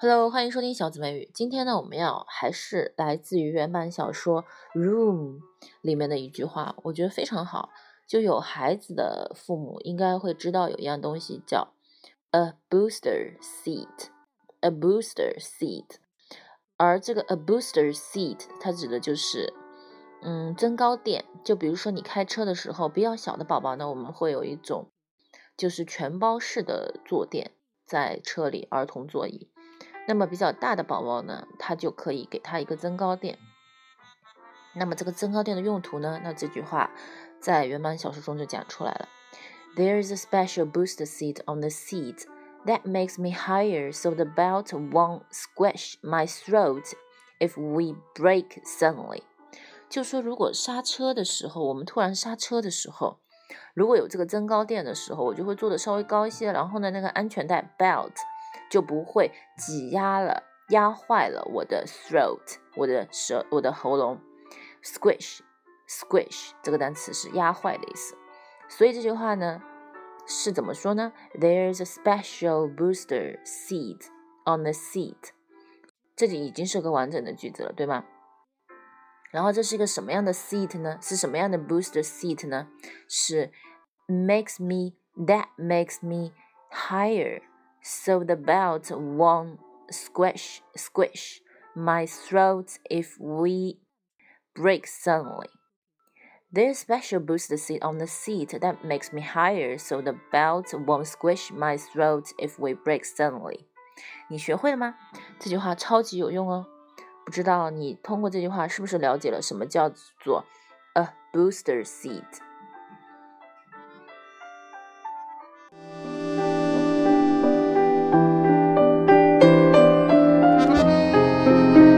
Hello，欢迎收听小姊妹语。今天呢，我们要还是来自于原版小说《Room》里面的一句话，我觉得非常好。就有孩子的父母应该会知道有一样东西叫 a booster seat，a booster seat。而这个 a booster seat，它指的就是嗯增高垫。就比如说你开车的时候，比较小的宝宝呢，我们会有一种就是全包式的坐垫在车里，儿童座椅。那么比较大的宝宝呢，他就可以给他一个增高垫。那么这个增高垫的用途呢？那这句话在原版小说中就讲出来了。：There is a special boost seat on the seat that makes me higher, so the belt won't squish my throat if we break suddenly。就说如果刹车的时候，我们突然刹车的时候，如果有这个增高垫的时候，我就会坐的稍微高一些，然后呢，那个安全带 belt。就不会挤压了、压坏了我的 throat，我的舌、我的喉咙。squish，squish 这个单词是压坏的意思。所以这句话呢是怎么说呢？There's a special booster seat on the seat。这里已经是个完整的句子了，对吗？然后这是一个什么样的 seat 呢？是什么样的 booster seat 呢？是 makes me that makes me higher。so the belt won't squish squish my throat if we break suddenly. There's special booster seat on the seat that makes me higher so the belt won't squish my throat if we break suddenly. 你学会了吗？这句话超级有用哦。不知道你通过这句话是不是了解了什么叫做 a booster seat？